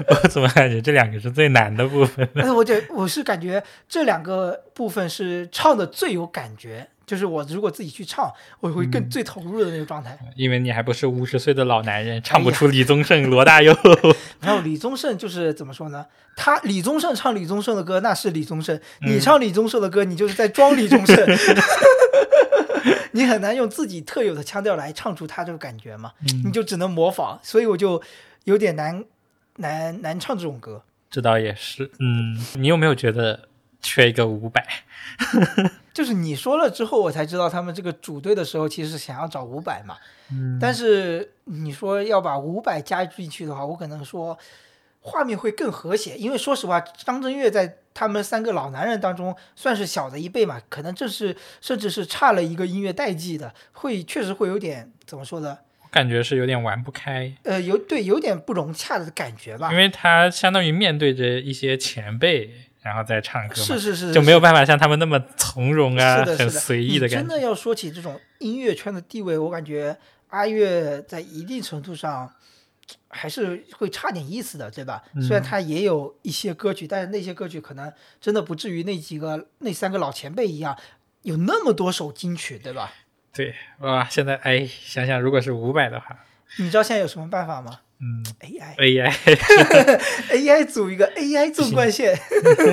我怎么感觉这两个是最难的部分呢？但是我觉我是感觉这两个部分是唱的最有感觉，就是我如果自己去唱，我会更最投入的那个状态。因为你还不是五十岁的老男人，唱不出李宗盛、罗大佑。然后李宗盛就是怎么说呢？他李宗盛唱李宗盛的歌，那是李宗盛；你唱李宗盛的歌，你就是在装李宗盛。你很难用自己特有的腔调来唱出他这个感觉嘛，你就只能模仿，所以我就有点难难难唱这种歌。这倒也是，嗯，你有没有觉得缺一个五百？就是你说了之后，我才知道他们这个组队的时候，其实想要找五百嘛。嗯但是你说要把五百加进去的话，我可能说画面会更和谐，因为说实话，张震岳在他们三个老男人当中算是小的一辈嘛，可能这是甚至是差了一个音乐代际的，会确实会有点怎么说呢？我感觉是有点玩不开，呃，有对有点不融洽的感觉吧因。为他相当于面对着一些前辈，然后再唱歌嘛，是是是，就没有办法像他们那么从容啊，是的，是的，很随意的感觉。真的要说起这种音乐圈的地位，我感觉阿月在一定程度上还是会差点意思的，对吧？嗯虽然他也有一些歌曲，但是那些歌曲可能真的不至于那几个那三个老前辈一样有那么多首金曲，对吧？对，哇，现在哎，想想如果是伍佰的话，你知道现在有什么办法吗嗯？AI，AI AI 组一个 AI 纵贯线，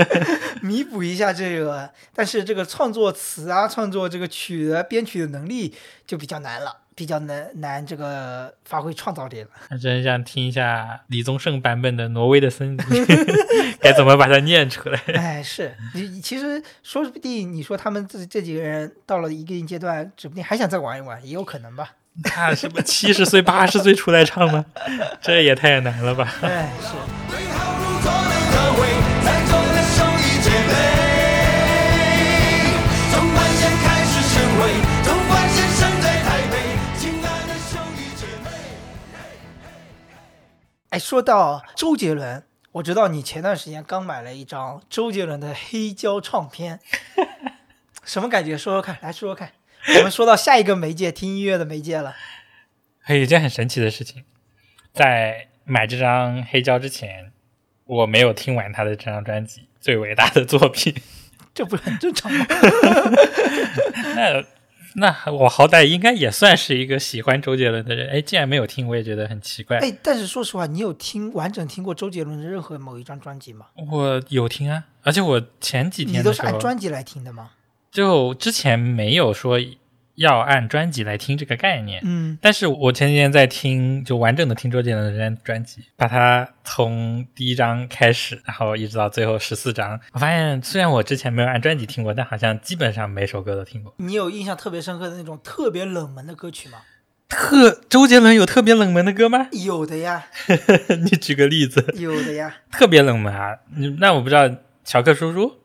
弥补一下这个，但是这个创作词啊、创作这个曲的编曲的能力就比较难了，比较难难这个发挥创造力了。真想听一下李宗盛版本的《挪威的森林》，该怎么把它念出来？哎，是你其实说不定你说他们这这几个人到了一定阶段，指不定还想再玩一玩，也有可能吧。那什么七十岁、八十岁出来唱吗？这也太难了吧！哎，是。对号入座的各位，在座的兄弟姐妹，纵贯线开始升回，纵贯线生在台北，亲爱的兄弟姐妹。哎，说到周杰伦，我知道你前段时间刚买了一张周杰伦的黑胶唱片，什么感觉？说说看，来说说看。我们说到下一个媒介，听音乐的媒介了。还有一件很神奇的事情，在买这张黑胶之前，我没有听完他的这张专辑《最伟大的作品》这不是很正常吗？那那我好歹应该也算是一个喜欢周杰伦的人。哎，既然没有听，我也觉得很奇怪。哎，但是说实话，你有听完整听过周杰伦的任何某一张专辑吗？我有听啊，而且我前几天你都是按专辑来听的吗？就之前没有说要按专辑来听这个概念。嗯，但是我前几天在听，就完整的听周杰伦的专辑，把它从第一章开始，然后一直到最后十四章，我发现虽然我之前没有按专辑听过，但好像基本上每首歌都听过。你有印象特别深刻的那种特别冷门的歌曲吗？特周杰伦有特别冷门的歌吗？有的呀，你举个例子，有的呀，特别冷门啊？你那我不知道，乔克叔叔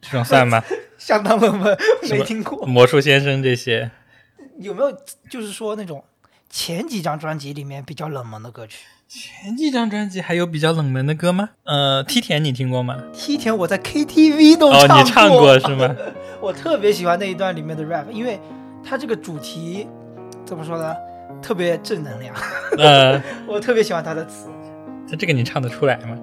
这种算吗？相当冷门，没听过。魔术先生这些，有没有就是说那种前几张专辑里面比较冷门的歌曲？前几张专辑还有比较冷门的歌吗？呃，梯田你听过吗？梯田我在 KTV 都哦，唱过，你唱过是吗？我特别喜欢那一段里面的 rap，因为它这个主题怎么说呢，特别正能量，呃，我特别喜欢他的词。那这个你唱得出来吗？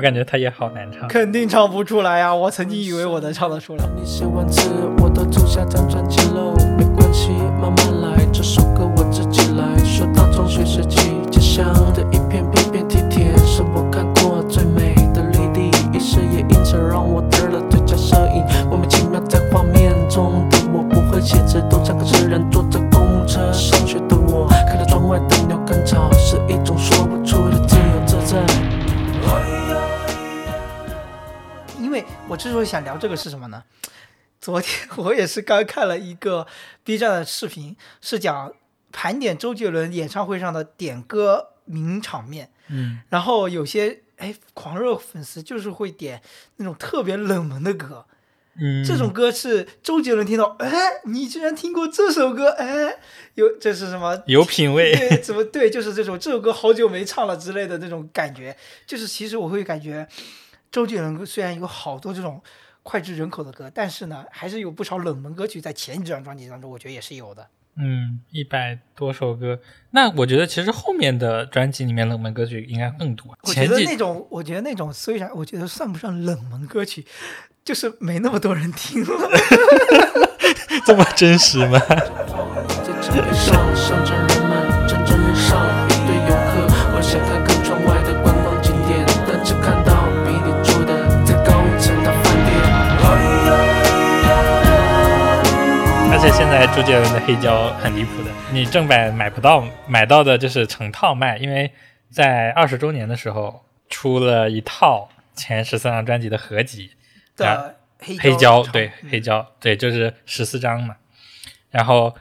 我感觉他也好难唱。肯定唱不出来呀、我曾经以为我能唱得出来。你写完词，我都走下张专辑喽，没关系，慢慢来。这首歌我自己来。说到中学时期，家乡的一片片片梯田，是我看过最美的绿地，于是也因此让我得了最佳摄影。莫名其妙，在画面中的我不会写字，为我之所以想聊这个是什么呢？昨天我也是刚看了一个 B 站的视频，是讲盘点周杰伦演唱会上的点歌名场面。嗯，然后有些哎狂热粉丝就是会点那种特别冷门的歌，嗯，这种歌是周杰伦听到，哎，你居然听过这首歌，哎，有这是什么？有品味。对，怎么对？就是这种这首歌好久没唱了之类的那种感觉。就是其实我会感觉，周杰伦虽然有好多这种脍炙人口的歌，但是呢，还是有不少冷门歌曲在前几张专辑当中，我觉得也是有的。嗯，一百多首歌，那我觉得其实后面的专辑里面冷门歌曲应该更多。我觉得前几那种，我觉得那种虽然我觉得算不上冷门歌曲，就是没那么多人听了。这么真实吗？现在周杰伦的黑胶很离谱的，你正版买不到，买到的就是成套卖，因为在二十周年的时候出了一套前十四张专辑的合集，的黑黑胶对嗯黑胶对，就是十四张嘛。然后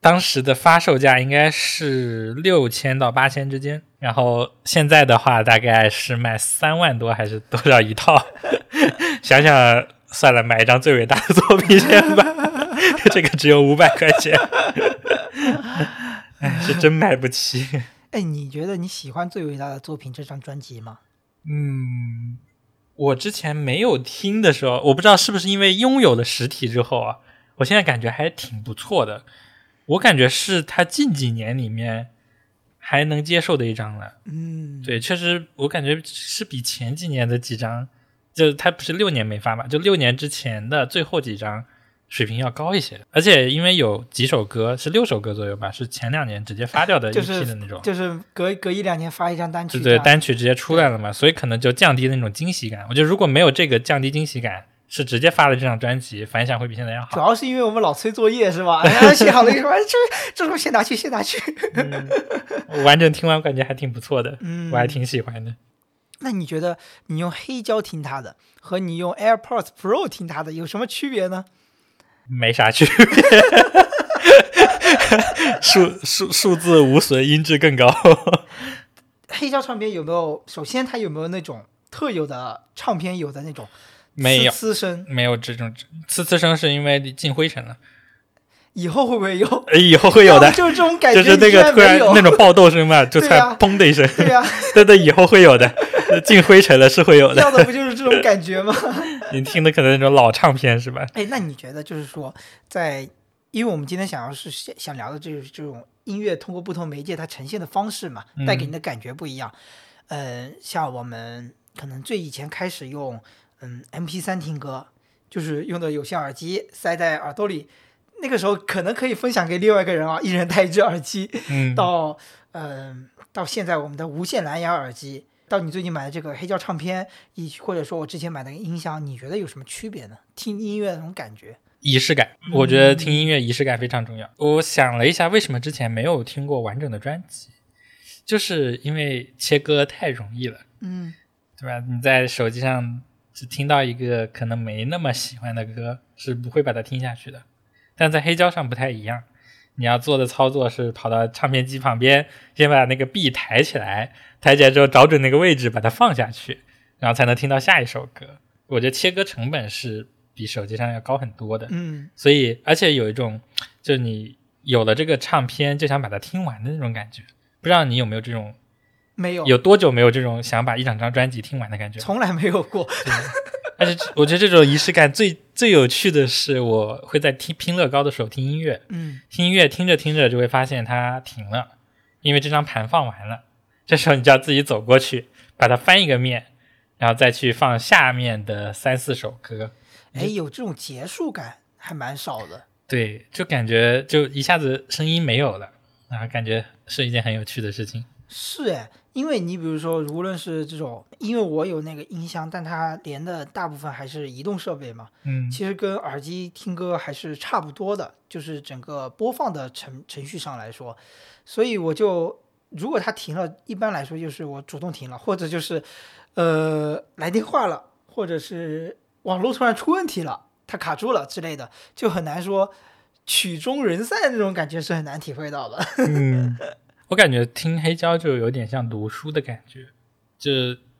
当时的发售价应该是六千到八千之间，然后现在的话大概是卖三万多还是多少一套？想想算了，买一张最伟大的作品先吧，这个只有五百块钱，哎，是真买不起。哎，你觉得你喜欢最伟大的作品这张专辑吗？嗯，我之前没有听的时候，我不知道是不是因为拥有了实体之后啊，我现在感觉还挺不错的。我感觉是他近几年里面还能接受的一张了。嗯，对，确实我感觉是比前几年的几张，就他不是六年没发嘛，就六年之前的最后几张水平要高一些。而且因为有几首歌是六首歌左右吧，是前两年直接发掉的一就是批的那种。就是隔隔一两年发一张单曲对单曲直接出来了嘛，所以可能就降低那种惊喜感。我觉得如果没有这个降低惊喜感，是直接发了这张专辑，反响会比现在要好。主要是因为我们老催作业是吧？然后写好了一说，哎这这种先拿去，先拿去。我完整听完感觉还挺不错的，嗯我还挺喜欢的。那你觉得你用黑胶听它的和你用 AirPods Pro 听它的有什么区别呢？没啥区别，数数数字无损，音质更高。黑胶唱片有没有？首先它有没有那种特有的唱片有的那种没有，呲声？没有这种呲呲声，是因为进灰尘了。以后会不会有？哎，以后会有的，就是这种感觉，就是那个突然那种爆豆声嘛，就突然砰的一声。对呀、对对，以后会有的，进灰尘了是会有的。要的不就是这种感觉吗？你听的可能那种老唱片是吧？哎，那你觉得就是说，在因为我们今天想要是想想聊的就是这种音乐通过不同媒介它呈现的方式嘛，带给你的感觉不一样。嗯、像我们可能最以前开始用嗯 MP 三听歌，就是用的有线耳机塞在耳朵里，那个时候可能可以分享给另外一个人啊，一人带一只耳机。嗯，到嗯、到现在我们的无线蓝牙耳机，到你最近买的这个黑胶唱片，以或者说我之前买的音箱，你觉得有什么区别呢？听音乐的那种感觉？仪式感，我觉得听音乐仪式感非常重要。我想了一下，为什么之前没有听过完整的专辑，就是因为切歌太容易了，嗯，对吧？你在手机上只听到一个可能没那么喜欢的歌，是不会把它听下去的。但在黑胶上不太一样，你要做的操作是跑到唱片机旁边，先把那个臂抬起来，抬起来之后找准那个位置把它放下去，然后才能听到下一首歌。我觉得切割成本是比手机上要高很多的。嗯，所以而且有一种，就你有了这个唱片就想把它听完的那种感觉。不知道你有没有这种，没有，有多久没有这种想把一整张专辑听完的感觉？从来没有过。而且我觉得这种仪式感最最有趣的是，我会在听拼乐高的时候听音乐，嗯，听音乐听着听着就会发现它停了，因为这张盘放完了。这时候你就要自己走过去，把它翻一个面，然后再去放下面的三四首歌。哎，有这种结束感还蛮少的。对，就感觉就一下子声音没有了，然后感觉是一件很有趣的事情。是哎，因为你比如说，无论是这种，因为我有那个音箱，但它连的大部分还是移动设备嘛，嗯其实跟耳机听歌还是差不多的，就是整个播放的程程序上来说，所以我就如果它停了，一般来说就是我主动停了，或者就是呃来电话了，或者是网络突然出问题了，它卡住了之类的，就很难说曲终人散那种感觉是很难体会到的。嗯，我感觉听黑胶就有点像读书的感觉，就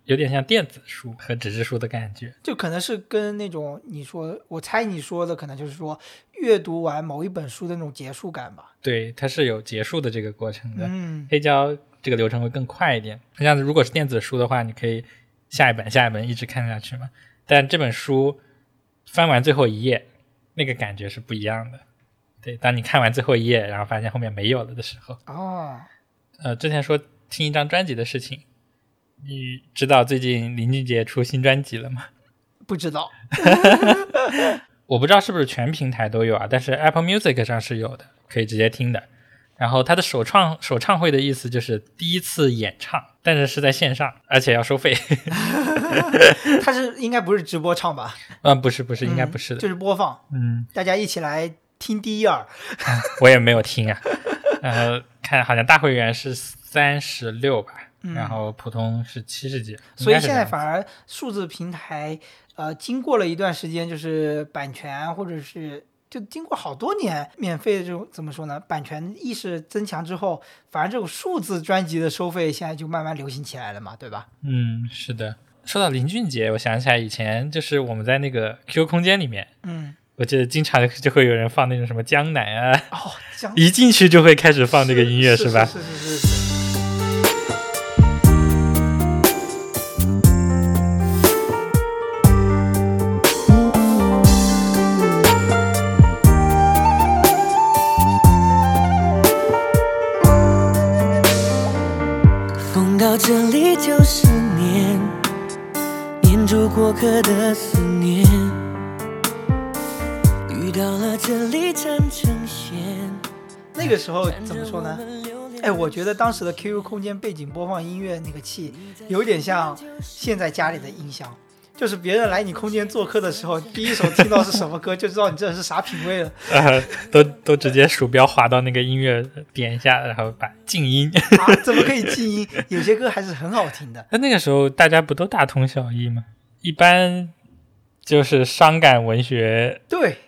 有点像电子书和纸质书的感觉。就可能是跟那种你说，我猜你说的可能就是说阅读完某一本书的那种结束感吧。对，它是有结束的这个过程的。嗯，黑胶这个流程会更快一点。这样子如果是电子书的话，你可以下一本下一本一直看下去嘛。但这本书翻完最后一页，那个感觉是不一样的。对，当你看完最后一页，然后发现后面没有了的时候，哦，呃，之前说听一张专辑的事情，你知道最近林俊杰出新专辑了吗？不知道。我不知道是不是全平台都有啊，但是 Apple Music 上是有的，可以直接听的。然后它的首创首唱会的意思就是第一次演唱，但是是在线上，而且要收费。他是应该不是直播唱吧？嗯，不是不是，应该嗯不是的。就是播放，嗯，大家一起来听第一耳。我也没有听啊。然后看好像大会员是三十六吧，然后普通是七十几，嗯所以现在反而数字平台，呃，经过了一段时间，就是版权或者是就经过好多年免费的这种怎么说呢？版权意识增强之后，反而这种数字专辑的收费现在就慢慢流行起来了嘛，对吧？嗯，是的。说到林俊杰，我想起来以前就是我们在那个 QQ 空间里面，嗯，我记得经常 就会有人放那种什么江南啊，哦，这样一进去就会开始放这个音乐，是吧？是是是是时候怎么说呢？哎，我觉得当时的 QQ 空间背景播放音乐那个器，有点像现在家里的音箱，就是别人来你空间做客的时候，第一首听到是什么歌，就知道你这人是啥品味了。呃，都都直接鼠标滑到那个音乐点一下，然后把静音。啊，怎么可以静音？有些歌还是很好听的。那那个时候大家不都大同小异吗？一般就是伤感文学，对，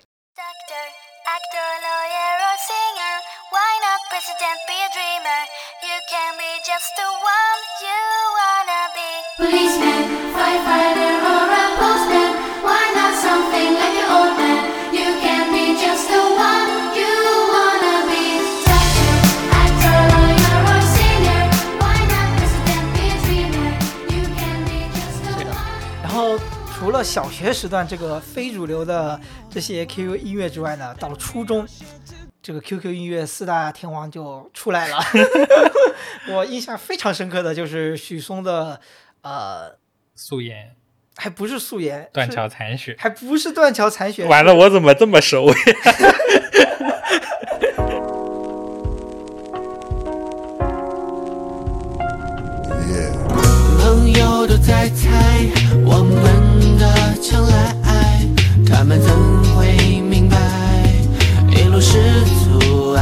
除了小学时段这个非主流的这些 QQ 音乐之外呢，到了初中，这个 QQ 音乐四大天王就出来了。我印象非常深刻的就是许嵩的，呃，素颜、还不是素颜，断桥残雪。还不是断桥残雪，完了，我怎么这么熟呀？朋友都在猜我们的将来，他们怎会明白一路是阻碍？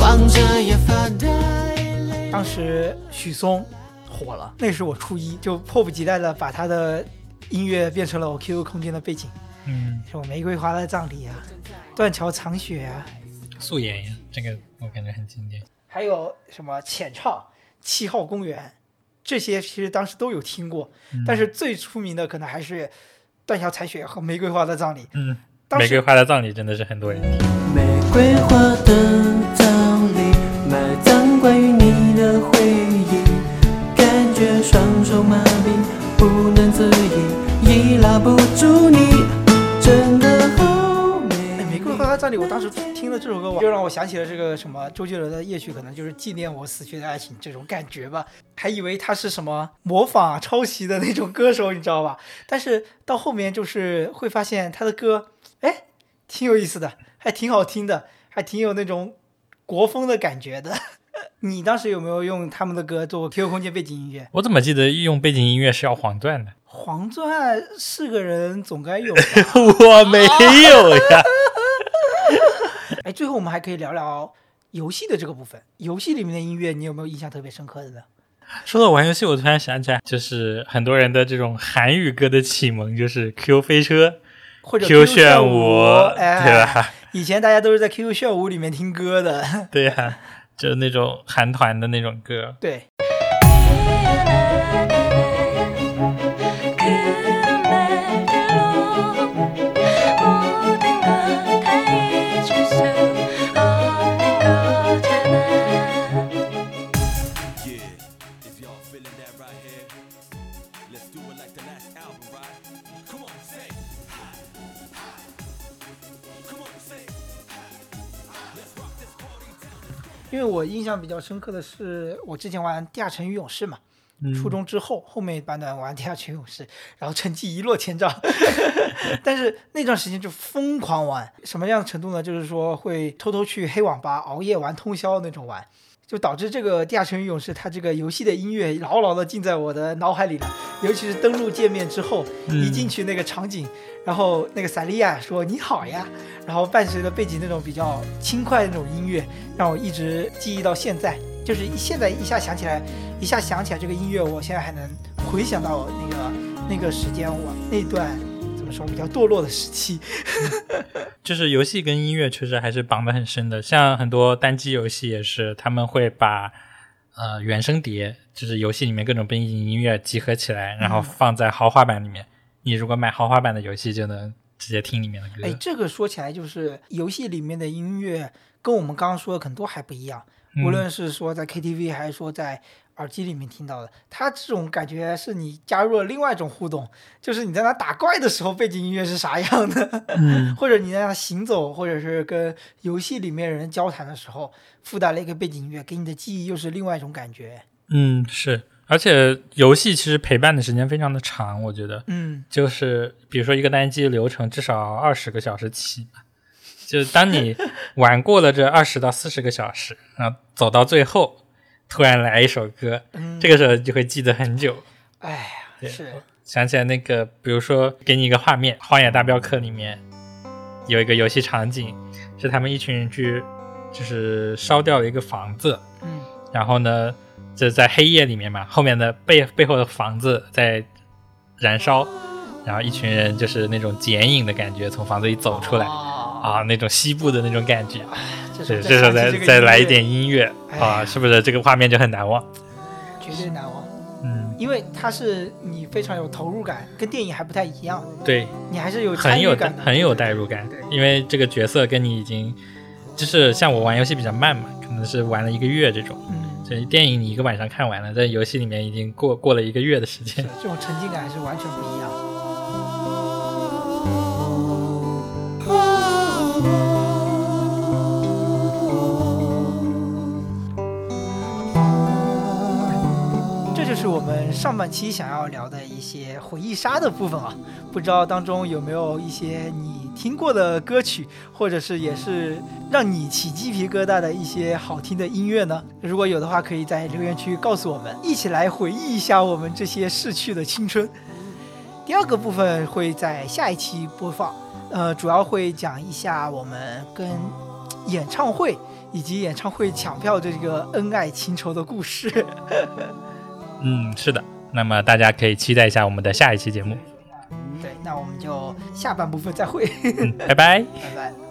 望着也发呆。当时许嵩火了，那是我初一，就迫不及待的把他的音乐变成了我 QQ 空间的背景，嗯，什么玫瑰花的葬礼啊，断桥残雪啊，素颜呀，这个我感觉很经典。还有什么浅唱、七号公园，这些其实当时都有听过，但是最出名的可能还是断桥残雪和玫瑰花的葬礼。嗯，当玫瑰花的葬礼真的是很多人听。玫瑰花的葬礼，埋葬关于你的回忆，手麻痹，不能自已，已拉不住你，真的好，美。玫瑰花的葬礼，我当时听了这首歌，我就让我想起了这个什么周杰伦的夜曲，可能就是纪念我死去的爱情这种感觉吧。还以为他是什么模仿、抄袭的那种歌手，你知道吧？但是到后面就是会发现他的歌，哎，挺有意思的，还挺好听的，还挺有那种国风的感觉的。你当时有没有用他们的歌做 QQ 空间背景音乐？我怎么记得用背景音乐是要黄钻的？黄钻是个人总该有吧？我没有呀。哎，最后我们还可以聊聊游戏的这个部分。游戏里面的音乐，你有没有印象特别深刻的呢？说到玩游戏，我突然想起来，就是很多人的这种韩语歌的启蒙，就是 Q 飞车、或者 Q 炫炫舞，哎，对吧？以前大家都是在 QQ 炫舞里面听歌的，对呀、就那种韩团的那种歌。对。因为我印象比较深刻的是，我之前玩《地下城与勇士》嘛，初中之后后面半段玩《地下城与勇士》，然后成绩一落千丈，但是那段时间就疯狂玩，什么样的程度呢？就是说会偷偷去黑网吧熬夜玩通宵那种玩。就导致这个《地下城与勇士》它这个游戏的音乐牢牢的进在我的脑海里了，尤其是登录界面之后，一进去那个场景，然后那个萨利亚说你好呀，然后伴随着背景那种比较轻快的那种音乐，让我一直记忆到现在。就是一现在一下想起来，一下想起来这个音乐，我现在还能回想到那个那个时间，我那段怎么说比较堕落的时期。就是游戏跟音乐确实还是绑得很深的，像很多单机游戏也是，他们会把呃原声碟，就是游戏里面各种背景音乐集合起来，然后放在豪华版里面。你如果买豪华版的游戏，就能直接听里面的歌。哎，这个说起来就是游戏里面的音乐跟我们刚刚说的很多还不一样，无论是说在 KTV 还是说在耳机里面听到的，它这种感觉是你加入了另外一种互动，就是你在那打怪的时候背景音乐是啥样的，嗯。或者你在那行走，或者是跟游戏里面人交谈的时候附带了一个背景音乐，给你的记忆又是另外一种感觉。嗯，是，而且游戏其实陪伴的时间非常的长，我觉得，嗯，就是比如说一个单机流程至少二十个小时起，就是当你 玩过了这二十到四十个小时，然后走到最后，突然来一首歌，嗯。这个时候就会记得很久。哎呀，是，想起来那个，比如说给你一个画面，《荒野大镖客》里面有一个游戏场景，是他们一群人去，就是烧掉了一个房子，嗯。然后呢，就在黑夜里面嘛，后面的背背后的房子在燃烧，然后一群人就是那种剪影的感觉从房子里走出来。啊，啊，那种西部的那种感觉。对，这时这时候再再来一点。音乐哎啊，是不是这个画面就很难忘？绝对难忘，嗯，因为它是你非常有投入感，跟电影还不太一样，对，你还是有很有感，很有代入感对，因为这个角色跟你已经，就是像我玩游戏比较慢嘛，可能是玩了一个月这种。嗯，所以电影你一个晚上看完了，在游戏里面已经过过了一个月的时间是。这种沉浸感还是完全不一样。是我们上半期想要聊的一些回忆杀的部分啊，不知道当中有没有一些你听过的歌曲，或者是也是让你起鸡皮疙瘩的一些好听的音乐呢？如果有的话，可以在留言区告诉我们，一起来回忆一下我们这些逝去的青春。第二个部分会在下一期播放，呃，主要会讲一下我们跟演唱会以及演唱会抢票这个恩爱情仇的故事。嗯，是的。那么大家可以期待一下我们的下一期节目。对，那我们就下半部分再会，嗯，拜拜。拜拜。